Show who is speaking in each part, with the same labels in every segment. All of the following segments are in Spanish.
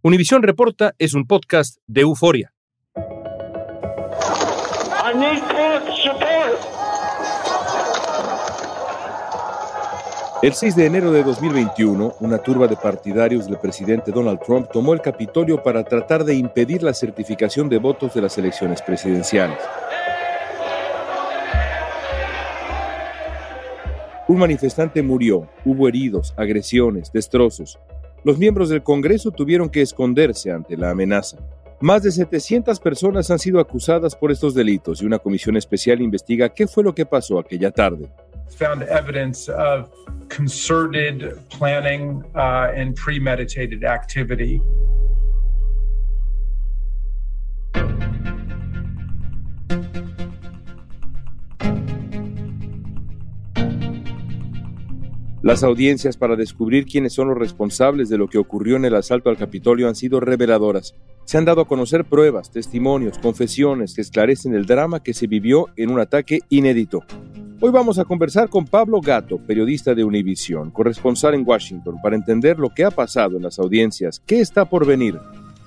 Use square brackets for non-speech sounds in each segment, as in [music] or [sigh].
Speaker 1: Univisión Reporta es un podcast de euforia. El 6 de enero de 2021, una turba de partidarios del presidente Donald Trump tomó el Capitolio para tratar de impedir la certificación de votos de las elecciones presidenciales. Un manifestante murió, hubo heridos, agresiones, destrozos. Los miembros del Congreso tuvieron que esconderse ante la amenaza. Más de 700 personas han sido acusadas por estos delitos y una comisión especial investiga qué fue lo que pasó aquella tarde.
Speaker 2: Found evidence of concerted planning uh, and premeditated activity.
Speaker 1: Las audiencias para descubrir quiénes son los responsables de lo que ocurrió en el asalto al Capitolio han sido reveladoras. Se han dado a conocer pruebas, testimonios, confesiones que esclarecen el drama que se vivió en un ataque inédito. Hoy vamos a conversar con Pablo Gato, periodista de Univision, corresponsal en Washington, para entender lo que ha pasado en las audiencias, qué está por venir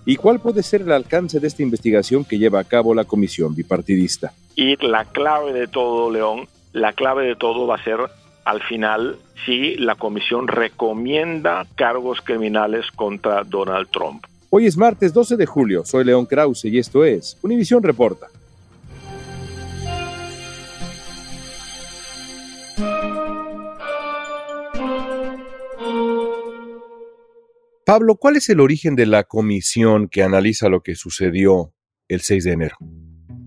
Speaker 1: y cuál puede ser el alcance de esta investigación que lleva a cabo la comisión bipartidista.
Speaker 3: Y la clave de todo, León, la clave de todo va a ser al final si la comisión recomienda cargos criminales contra Donald Trump.
Speaker 1: Hoy es martes 12 de julio, soy León Krause y esto es Univisión Reporta. Pablo, ¿cuál es el origen de la comisión que analiza lo que sucedió el 6 de enero?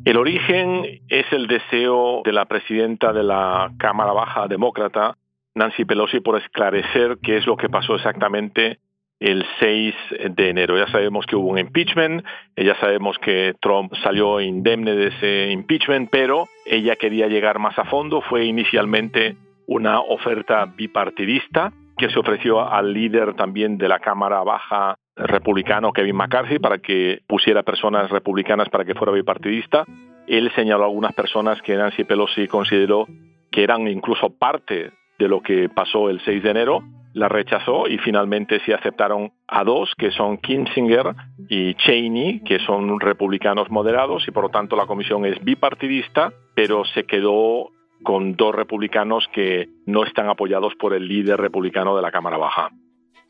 Speaker 3: El origen es el deseo de la presidenta de la Cámara Baja Demócrata, Nancy Pelosi, por esclarecer qué es lo que pasó exactamente el 6 de enero. Ya sabemos que hubo un impeachment, ya sabemos que Trump salió indemne de ese impeachment, pero ella quería llegar más a fondo. Fue inicialmente una oferta bipartidista que se ofreció al líder también de la Cámara Baja republicano Kevin McCarthy para que pusiera personas republicanas para que fuera bipartidista. Él señaló a algunas personas que Nancy Pelosi consideró que eran incluso parte de lo que pasó el 6 de enero, la rechazó y finalmente se aceptaron a dos, que son Kinzinger y Cheney, que son republicanos moderados y por lo tanto la comisión es bipartidista, pero se quedó con dos republicanos que no están apoyados por el líder republicano de la Cámara Baja.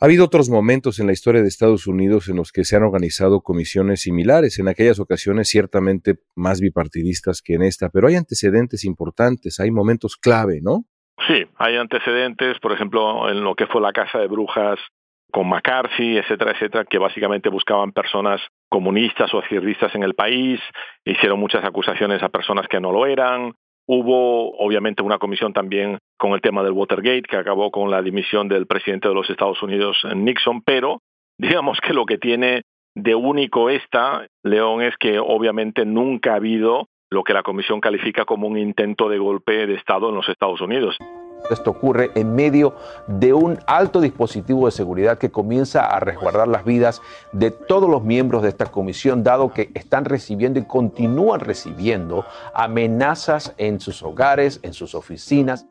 Speaker 1: Ha habido otros momentos en la historia de Estados Unidos en los que se han organizado comisiones similares, en aquellas ocasiones ciertamente más bipartidistas que en esta, pero hay antecedentes importantes, hay momentos clave, ¿no?
Speaker 3: Sí, hay antecedentes, por ejemplo, en lo que fue la Casa de Brujas con McCarthy, etcétera, etcétera, que básicamente buscaban personas comunistas o izquierdistas en el país, hicieron muchas acusaciones a personas que no lo eran, Hubo obviamente una comisión también con el tema del Watergate que acabó con la dimisión del presidente de los Estados Unidos, Nixon, pero [laughs] digamos que lo que tiene de único esta, León, es que obviamente nunca ha habido lo que la comisión califica como un intento de golpe de Estado en los Estados Unidos.
Speaker 4: Esto ocurre en medio de un alto dispositivo de seguridad que comienza a resguardar las vidas de todos los miembros de esta comisión, dado que están recibiendo y continúan recibiendo amenazas en sus hogares, en sus oficinas.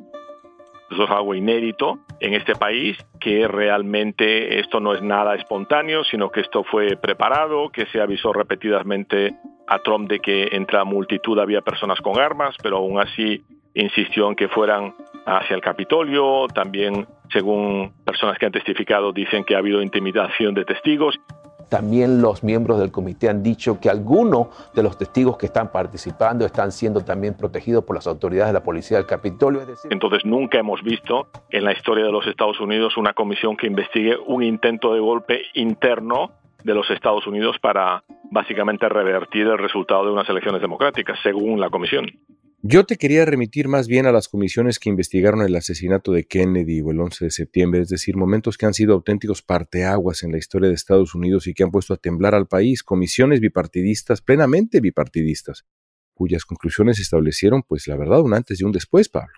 Speaker 3: Eso es algo inédito en este país, que realmente esto no es nada espontáneo, sino que esto fue preparado, que se avisó repetidamente a Trump de que entre la multitud había personas con armas, pero aún así insistió en que fueran hacia el Capitolio, también según personas que han testificado dicen que ha habido intimidación de testigos.
Speaker 4: También los miembros del comité han dicho que algunos de los testigos que están participando están siendo también protegidos por las autoridades de la policía del Capitolio.
Speaker 3: Entonces nunca hemos visto en la historia de los Estados Unidos una comisión que investigue un intento de golpe interno de los Estados Unidos para básicamente revertir el resultado de unas elecciones democráticas, según la comisión.
Speaker 1: Yo te quería remitir más bien a las comisiones que investigaron el asesinato de Kennedy o el 11 de septiembre, es decir, momentos que han sido auténticos parteaguas en la historia de Estados Unidos y que han puesto a temblar al país, comisiones bipartidistas, plenamente bipartidistas, cuyas conclusiones establecieron, pues la verdad, un antes y un después, Pablo.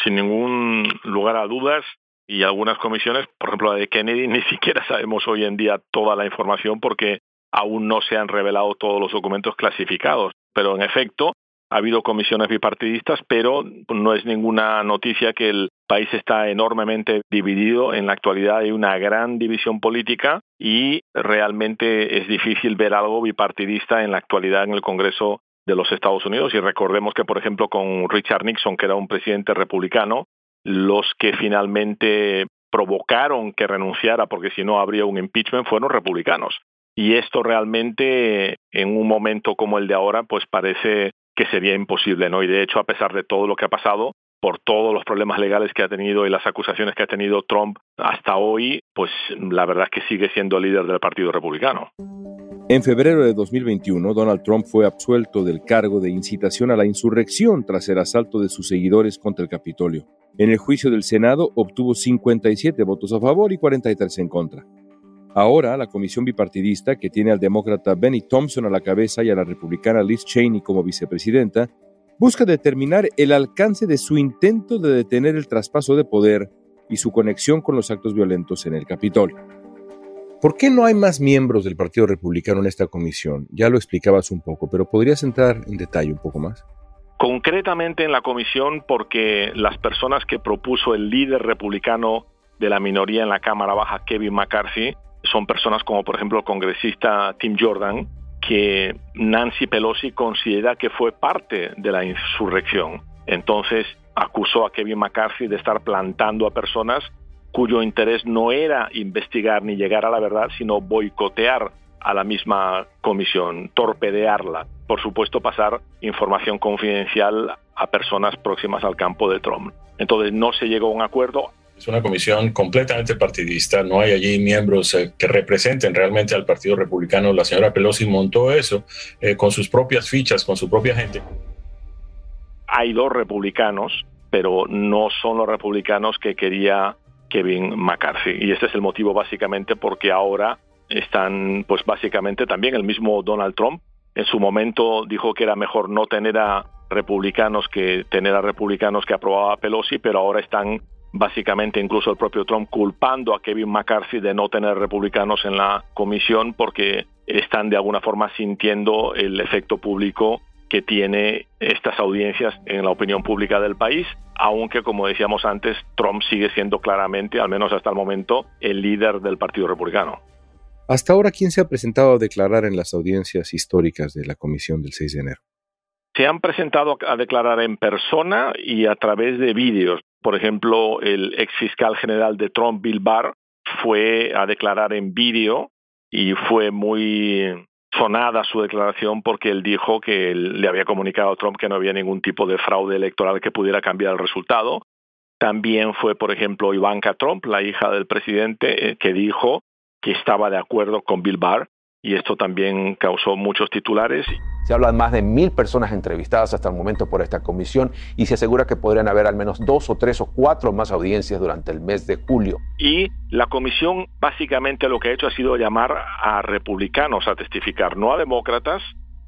Speaker 3: Sin ningún lugar a dudas, y algunas comisiones, por ejemplo la de Kennedy, [laughs] ni siquiera sabemos hoy en día toda la información porque aún no se han revelado todos los documentos clasificados. Pero en efecto, ha habido comisiones bipartidistas, pero no es ninguna noticia que el país está enormemente dividido. En la actualidad hay una gran división política y realmente es difícil ver algo bipartidista en la actualidad en el Congreso de los Estados Unidos. Y recordemos que, por ejemplo, con Richard Nixon, que era un presidente republicano, los que finalmente provocaron que renunciara, porque si no habría un impeachment, fueron republicanos. Y esto realmente, en un momento como el de ahora, pues parece que sería imposible, ¿no? Y de hecho, a pesar de todo lo que ha pasado, por todos los problemas legales que ha tenido y las acusaciones que ha tenido Trump hasta hoy, pues la verdad es que sigue siendo líder del Partido Republicano.
Speaker 1: En febrero de 2021, Donald Trump fue absuelto del cargo de incitación a la insurrección tras el asalto de sus seguidores contra el Capitolio. En el juicio del Senado obtuvo 57 votos a favor y 43 en contra. Ahora, la comisión bipartidista, que tiene al demócrata Benny Thompson a la cabeza y a la republicana Liz Cheney como vicepresidenta, busca determinar el alcance de su intento de detener el traspaso de poder y su conexión con los actos violentos en el Capitolio. ¿Por qué no hay más miembros del Partido Republicano en esta comisión? Ya lo explicabas un poco, pero ¿podrías entrar en detalle un poco más?
Speaker 3: Concretamente en la comisión porque las personas que propuso el líder republicano de la minoría en la Cámara Baja, Kevin McCarthy, son personas como por ejemplo el congresista Tim Jordan, que Nancy Pelosi considera que fue parte de la insurrección. Entonces acusó a Kevin McCarthy de estar plantando a personas cuyo interés no era investigar ni llegar a la verdad, sino boicotear a la misma comisión, torpedearla. Por supuesto, pasar información confidencial a personas próximas al campo de Trump. Entonces no se llegó a un acuerdo.
Speaker 5: Es una comisión completamente partidista, no hay allí miembros eh, que representen realmente al Partido Republicano. La señora Pelosi montó eso eh, con sus propias fichas, con su propia gente.
Speaker 3: Hay dos republicanos, pero no son los republicanos que quería Kevin McCarthy. Y ese es el motivo básicamente porque ahora están, pues básicamente también el mismo Donald Trump. En su momento dijo que era mejor no tener a republicanos que tener a republicanos que aprobaba Pelosi, pero ahora están básicamente incluso el propio Trump culpando a Kevin McCarthy de no tener republicanos en la comisión porque están de alguna forma sintiendo el efecto público que tiene estas audiencias en la opinión pública del país, aunque como decíamos antes, Trump sigue siendo claramente, al menos hasta el momento, el líder del Partido Republicano.
Speaker 1: Hasta ahora, ¿quién se ha presentado a declarar en las audiencias históricas de la comisión del 6 de enero?
Speaker 3: Se han presentado a declarar en persona y a través de vídeos. Por ejemplo, el ex fiscal general de Trump, Bill Barr, fue a declarar en vídeo y fue muy sonada su declaración porque él dijo que le había comunicado a Trump que no había ningún tipo de fraude electoral que pudiera cambiar el resultado. También fue, por ejemplo, Ivanka Trump, la hija del presidente, eh, que dijo que estaba de acuerdo con Bill Barr y esto también causó muchos titulares.
Speaker 4: Se habla de más de mil personas entrevistadas hasta el momento por esta comisión y se asegura que podrían haber al menos dos o tres o cuatro más audiencias durante el mes de julio.
Speaker 3: Y la comisión básicamente lo que ha hecho ha sido llamar a republicanos a testificar, no a demócratas,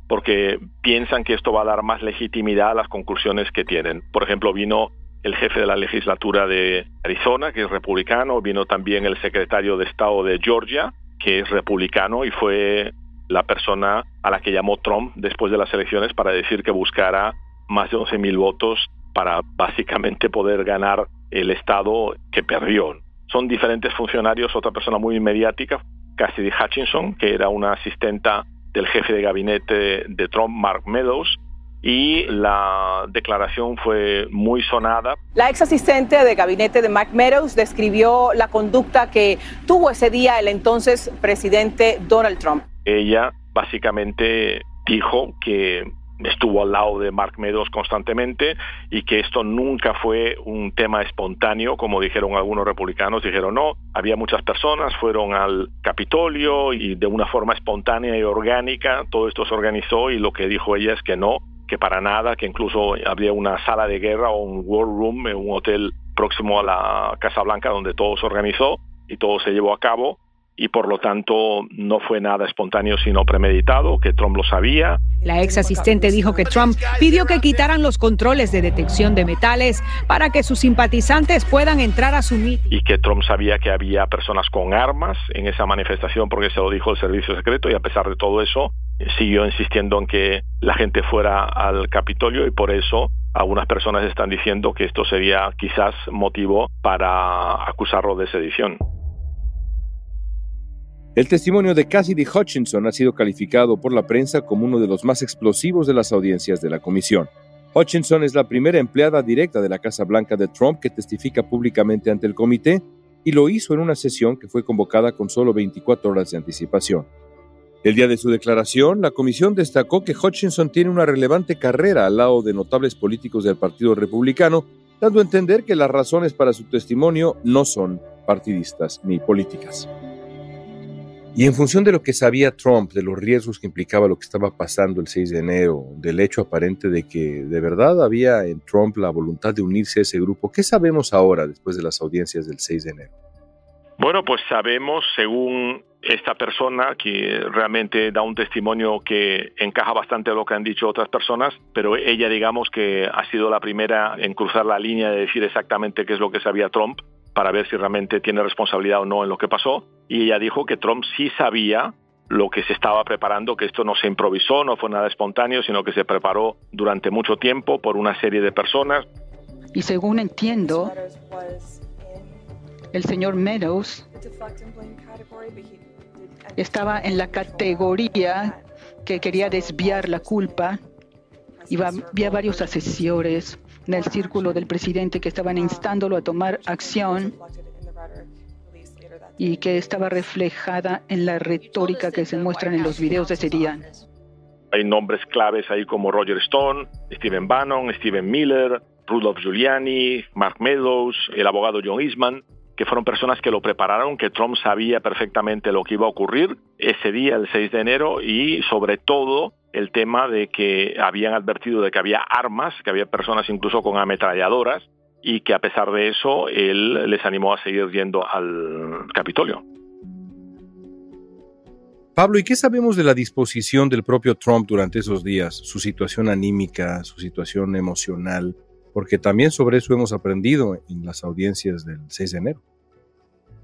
Speaker 3: porque piensan que esto va a dar más legitimidad a las conclusiones que tienen. Por ejemplo, vino el jefe de la legislatura de Arizona, que es republicano, vino también el secretario de Estado de Georgia, que es republicano y fue la persona a la que llamó Trump después de las elecciones para decir que buscara más de 11.000 votos para básicamente poder ganar el estado que perdió. Son diferentes funcionarios, otra persona muy mediática, Cassidy Hutchinson, que era una asistenta del jefe de gabinete de Trump, Mark Meadows, y la declaración fue muy sonada.
Speaker 6: La ex asistente de gabinete de Mike Meadows describió la conducta que tuvo ese día el entonces presidente Donald Trump.
Speaker 3: Ella básicamente dijo que estuvo al lado de Mark Meadows constantemente y que esto nunca fue un tema espontáneo, como dijeron algunos republicanos, dijeron no, había muchas personas, fueron al Capitolio y de una forma espontánea y orgánica todo esto se organizó y lo que dijo ella es que no, que para nada, que incluso había una sala de guerra o un war room en un hotel próximo a la Casa Blanca donde todo se organizó y todo se llevó a cabo y por lo tanto no fue nada espontáneo sino premeditado, que Trump lo sabía.
Speaker 6: La ex asistente dijo que Trump pidió que quitaran los controles de detección de metales para que sus simpatizantes puedan entrar a su meeting.
Speaker 3: Y que Trump sabía que había personas con armas en esa manifestación porque se lo dijo el servicio secreto y a pesar de todo eso siguió insistiendo en que la gente fuera al Capitolio y por eso algunas personas están diciendo que esto sería quizás motivo para acusarlo de sedición.
Speaker 1: El testimonio de Cassidy Hutchinson ha sido calificado por la prensa como uno de los más explosivos de las audiencias de la comisión. Hutchinson es la primera empleada directa de la Casa Blanca de Trump que testifica públicamente ante el comité y lo hizo en una sesión que fue convocada con solo 24 horas de anticipación. El día de su declaración, la comisión destacó que Hutchinson tiene una relevante carrera al lado de notables políticos del Partido Republicano, dando a entender que las razones para su testimonio no son partidistas ni políticas. Y en función de lo que sabía Trump, de los riesgos que implicaba lo que estaba pasando el 6 de enero, del hecho aparente de que de verdad había en Trump la voluntad de unirse a ese grupo, ¿qué sabemos ahora después de las audiencias del 6 de enero?
Speaker 3: Bueno, pues sabemos, según esta persona, que realmente da un testimonio que encaja bastante a lo que han dicho otras personas, pero ella digamos que ha sido la primera en cruzar la línea de decir exactamente qué es lo que sabía Trump para ver si realmente tiene responsabilidad o no en lo que pasó. Y ella dijo que Trump sí sabía lo que se estaba preparando, que esto no se improvisó, no fue nada espontáneo, sino que se preparó durante mucho tiempo por una serie de personas.
Speaker 7: Y según entiendo, el señor Meadows estaba en la categoría que quería desviar la culpa y había varios asesores en el círculo del presidente que estaban instándolo a tomar acción y que estaba reflejada en la retórica que se muestran en los videos de ese día.
Speaker 3: Hay nombres claves ahí como Roger Stone, Stephen Bannon, Stephen Miller, Rudolph Giuliani, Mark Meadows, el abogado John Eastman, que fueron personas que lo prepararon, que Trump sabía perfectamente lo que iba a ocurrir ese día, el 6 de enero, y sobre todo el tema de que habían advertido de que había armas, que había personas incluso con ametralladoras, y que a pesar de eso él les animó a seguir yendo al Capitolio.
Speaker 1: Pablo, ¿y qué sabemos de la disposición del propio Trump durante esos días? Su situación anímica, su situación emocional, porque también sobre eso hemos aprendido en las audiencias del 6 de enero.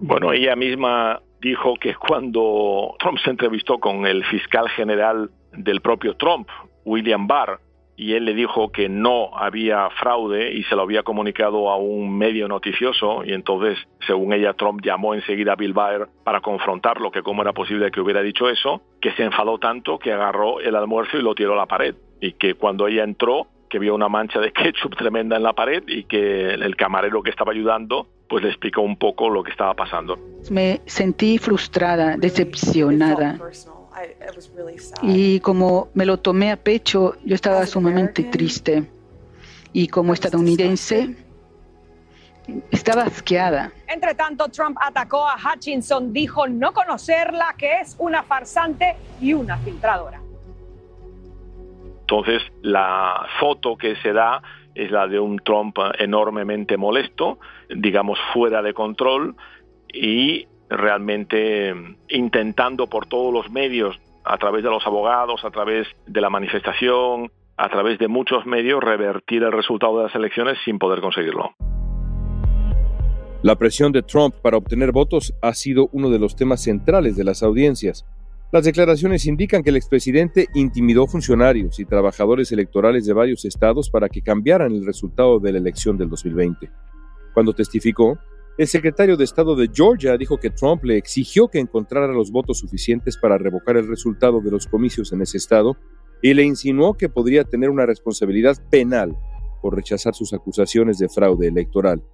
Speaker 3: Bueno, ella misma dijo que cuando Trump se entrevistó con el fiscal general del propio Trump, William Barr, y él le dijo que no había fraude y se lo había comunicado a un medio noticioso y entonces, según ella, Trump llamó enseguida a Bill Barr para confrontarlo, que cómo era posible que hubiera dicho eso, que se enfadó tanto que agarró el almuerzo y lo tiró a la pared y que cuando ella entró que vio una mancha de [laughs] ketchup tremenda en la pared y que el camarero que estaba ayudando pues le explicó un poco lo que estaba pasando.
Speaker 7: Me sentí frustrada, decepcionada. Y como me lo tomé a pecho, yo estaba sumamente triste. Y como estadounidense, estaba asqueada.
Speaker 6: Entre tanto, Trump atacó a Hutchinson, dijo no conocerla, que es una farsante y una filtradora.
Speaker 3: Entonces, la foto que se da es la de un Trump enormemente molesto, digamos fuera de control y realmente intentando por todos los medios, a través de los abogados, a través de la manifestación, a través de muchos medios, revertir el resultado de las elecciones sin poder conseguirlo.
Speaker 1: La presión de Trump para obtener votos ha sido uno de los temas centrales de las audiencias. Las declaraciones indican que el expresidente intimidó funcionarios y trabajadores electorales de varios estados para que cambiaran el resultado de la elección del 2020. Cuando testificó, el secretario de Estado de Georgia dijo que Trump le exigió que encontrara los votos suficientes para revocar el resultado de los comicios en ese estado y le insinuó que podría tener una responsabilidad penal por rechazar sus acusaciones de fraude electoral.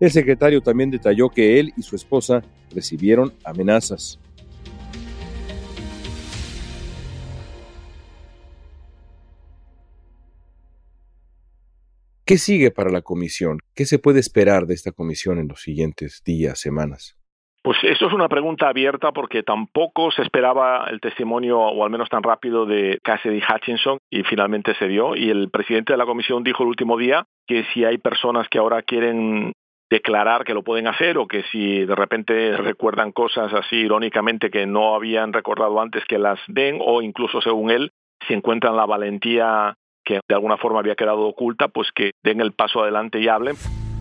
Speaker 1: El secretario también detalló que él y su esposa recibieron amenazas. ¿Qué sigue para la comisión? ¿Qué se puede esperar de esta comisión en los siguientes días, semanas?
Speaker 3: Pues eso es una pregunta abierta porque tampoco se esperaba el testimonio, o al menos tan rápido, de Cassidy Hutchinson y finalmente se dio. Y el presidente de la comisión dijo el último día que si hay personas que ahora quieren declarar que lo pueden hacer o que si de repente recuerdan cosas así irónicamente que no habían recordado antes que las den o incluso según él si encuentran la valentía que de alguna forma había quedado oculta, pues que den el paso adelante y hablen.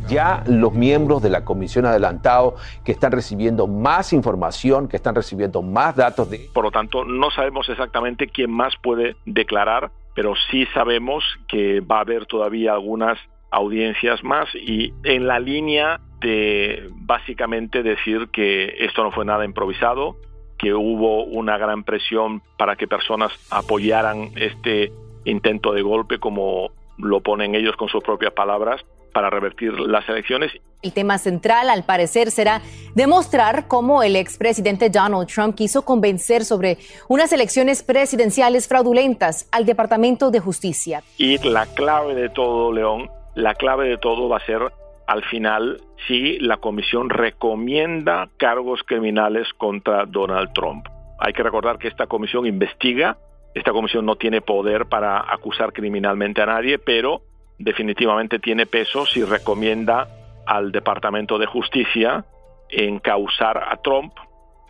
Speaker 4: Ya los miembros de la comisión adelantado que están recibiendo más información, que están recibiendo más datos de...
Speaker 3: Por lo tanto, no sabemos exactamente quién más puede declarar, pero sí sabemos que va a haber todavía algunas audiencias más y en la línea de básicamente decir que esto no fue nada improvisado, que hubo una gran presión para que personas apoyaran este intento de golpe como lo ponen ellos con sus propias palabras para revertir las elecciones.
Speaker 8: El tema central, al parecer, será demostrar cómo el expresidente Donald Trump quiso convencer sobre unas elecciones presidenciales fraudulentas al Departamento de Justicia.
Speaker 3: Y la clave de todo, León, la clave de todo va a ser al final si la comisión recomienda cargos criminales contra Donald Trump. Hay que recordar que esta comisión investiga, esta comisión no tiene poder para acusar criminalmente a nadie, pero definitivamente tiene peso si recomienda al Departamento de Justicia encausar a Trump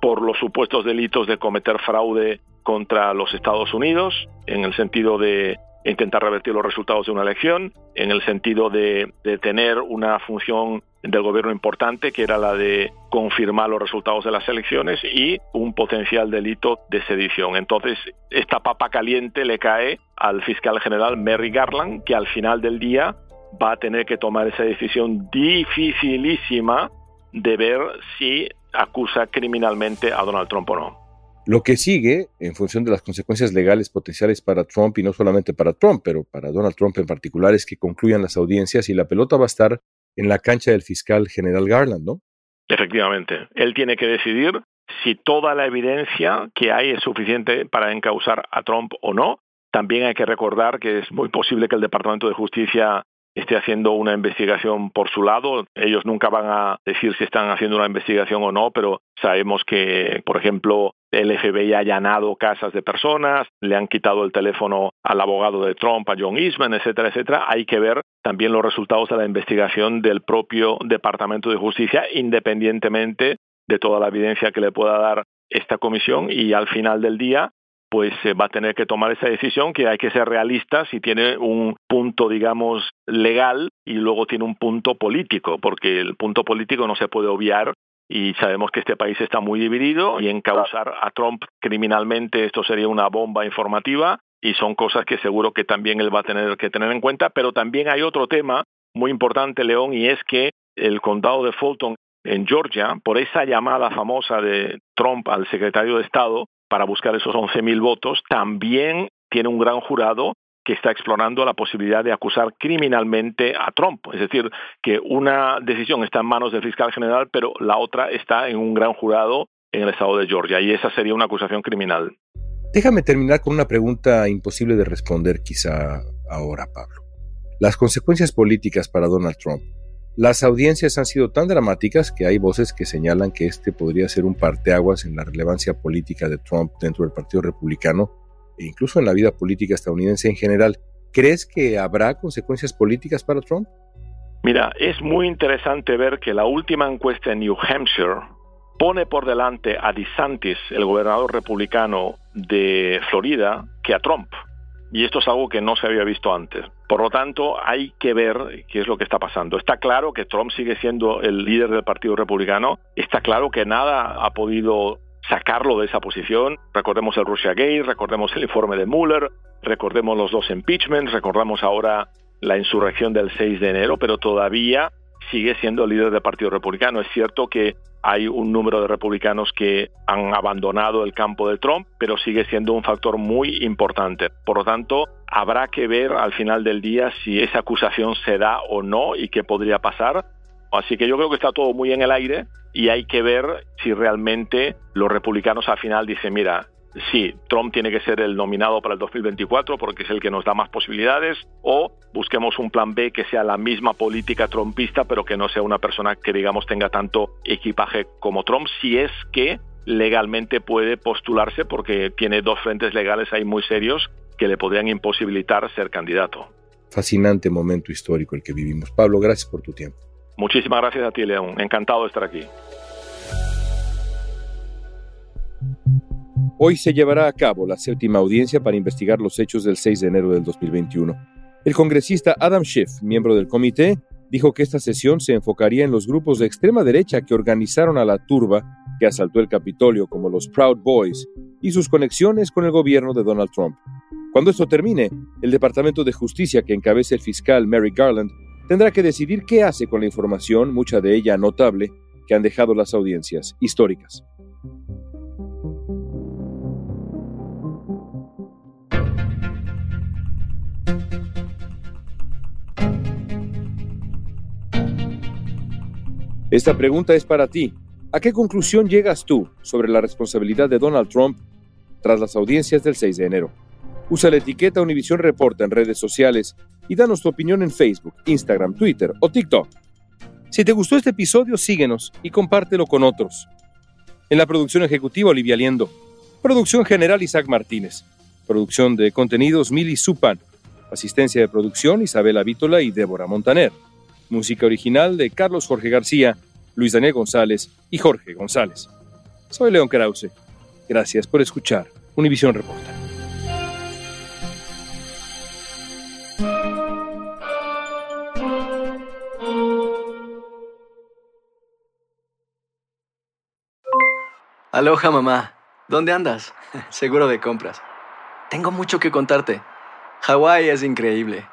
Speaker 3: por los supuestos delitos de cometer fraude contra los Estados Unidos, en el sentido de intentar revertir los resultados de una elección, en el sentido de, tener una función del gobierno importante, que era la de confirmar los resultados de las elecciones y un potencial delito de sedición. Entonces, esta papa caliente le cae al fiscal general Merry Garland, que al final del día va a tener que tomar esa decisión dificilísima de ver si acusa criminalmente a Donald Trump o no.
Speaker 1: Lo que sigue, en función de las consecuencias legales potenciales para Trump, y no solamente para Trump, pero para Donald Trump en particular, es que concluyan las audiencias y la pelota va a estar en la cancha del fiscal general Garland, ¿no?
Speaker 3: Efectivamente. Él tiene que decidir si toda la evidencia que hay es suficiente para encausar a Trump o no. También hay que recordar que es muy posible que el Departamento de Justicia esté haciendo una investigación por su lado. Ellos nunca van a decir si están haciendo una investigación o no, pero sabemos que, por ejemplo, el FBI ha allanado casas de personas, le han quitado el teléfono al abogado de Trump, a John Eastman, etcétera, etcétera. Hay que ver también los resultados de la investigación del propio Departamento de Justicia, independientemente de toda la evidencia que le pueda dar esta comisión y al final del día pues se va a tener que tomar esa decisión que hay que ser realistas y tiene un punto, digamos, legal y luego tiene un punto político, porque el punto político no se puede obviar y sabemos que este país está muy dividido y encauzar a Trump criminalmente esto sería una bomba informativa y son cosas que seguro que también él va a tener que tener en cuenta, pero también hay otro tema muy importante, León, y es que el condado de Fulton en Georgia, por esa llamada famosa de Trump al secretario de Estado, para buscar esos 11.000 votos, también tiene un gran jurado que está explorando la posibilidad de acusar criminalmente a Trump. Es decir, que una decisión está en manos del fiscal general, pero la otra está en un gran jurado en el estado de Georgia, y esa sería una acusación criminal.
Speaker 1: Déjame terminar con una pregunta imposible de responder quizá ahora, Pablo. Las consecuencias políticas para Donald Trump las audiencias han sido tan dramáticas que hay voces que señalan que este podría ser un parteaguas en la relevancia política de Trump dentro del Partido Republicano e incluso en la vida política estadounidense en general. ¿Crees que habrá consecuencias políticas para Trump?
Speaker 3: Mira, es muy interesante ver que la última encuesta en New Hampshire pone por delante a DeSantis, el gobernador republicano de Florida, que a Trump y esto es algo que no se había visto antes. Por lo tanto, hay que ver qué es lo que está pasando. Está claro que Trump sigue siendo el líder del Partido Republicano, está claro que nada ha podido sacarlo de esa posición. Recordemos el Russia Gate, recordemos el informe de Mueller, recordemos los dos impeachments, recordamos ahora la insurrección del 6 de enero, pero todavía sigue siendo el líder del Partido Republicano. Es cierto que hay un número de republicanos que han abandonado el campo de Trump, pero sigue siendo un factor muy importante. Por lo tanto, habrá que ver al final del día si esa acusación se da o no y qué podría pasar. Así que yo creo que está todo muy en el aire y hay que ver si realmente los republicanos al final dicen, mira, sí, Trump tiene que ser el nominado para el 2024 porque es el que nos da más posibilidades, o busquemos un plan B que sea la misma política trumpista, pero que no sea una persona que, digamos, tenga tanto equipaje como Trump, si es que legalmente puede postularse porque tiene dos frentes legales ahí muy serios que le podrían imposibilitar ser candidato.
Speaker 1: Fascinante momento histórico el que vivimos. Pablo, gracias por tu tiempo.
Speaker 3: Muchísimas gracias a ti, León. Encantado de estar aquí.
Speaker 1: Hoy se llevará a cabo la séptima audiencia para investigar los hechos del 6 de enero del 2021. El congresista Adam Schiff, miembro del comité, dijo que esta sesión se enfocaría en los grupos de extrema derecha que organizaron a la turba que asaltó el Capitolio como los Proud Boys y sus conexiones con el gobierno de Donald Trump. Cuando esto termine, el Departamento de Justicia que encabeza el fiscal Mary Garland tendrá que decidir qué hace con la información, mucha de ella notable, que han dejado las audiencias históricas. Esta pregunta es para ti. ¿A qué conclusión llegas tú sobre la responsabilidad de Donald Trump tras las audiencias del 6 de enero? Usa la etiqueta Univision Reporta en redes sociales y danos tu opinión en Facebook, Instagram, Twitter o TikTok. Si te gustó este episodio, síguenos y compártelo con otros. En la producción ejecutiva, Olivia Liendo. Producción general, Isaac Martínez. Producción de contenidos, Mili Supan. Asistencia de producción, Isabela Vítola y Débora Montaner. Música original de Carlos Jorge García, Luis Daniel González y Jorge González. Soy León Krause. Gracias por escuchar Univisión Reporta.
Speaker 9: Aloha mamá, ¿dónde andas? [laughs] Seguro de compras. Tengo mucho que contarte. Hawái es increíble.